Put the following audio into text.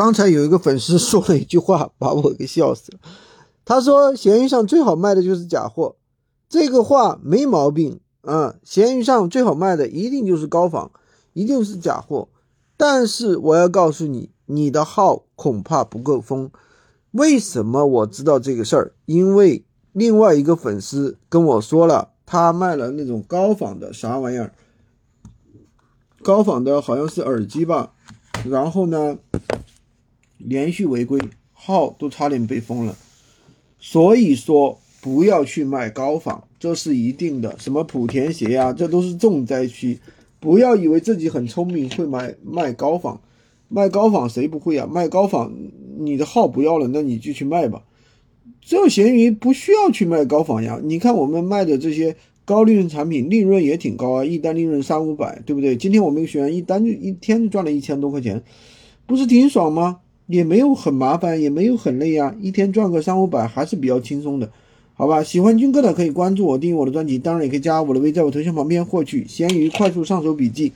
刚才有一个粉丝说了一句话，把我给笑死了。他说：“闲鱼上最好卖的就是假货。”这个话没毛病啊。闲鱼上最好卖的一定就是高仿，一定是假货。但是我要告诉你，你的号恐怕不够封。为什么我知道这个事儿？因为另外一个粉丝跟我说了，他卖了那种高仿的啥玩意儿，高仿的好像是耳机吧。然后呢，连续违规，号都差点被封了。所以说，不要去卖高仿，这是一定的。什么莆田鞋呀，这都是重灾区。不要以为自己很聪明，会买卖高仿，卖高仿谁不会啊？卖高仿，你的号不要了，那你就去卖吧。这闲鱼不需要去卖高仿呀。你看我们卖的这些高利润产品，利润也挺高啊，一单利润三五百，对不对？今天我们学员一单就一天就赚了一千多块钱，不是挺爽吗？也没有很麻烦，也没有很累呀，一天赚个三五百还是比较轻松的。好吧，喜欢军哥的可以关注我，订阅我的专辑，当然也可以加我的微，在我头像旁边获取咸鱼快速上手笔记。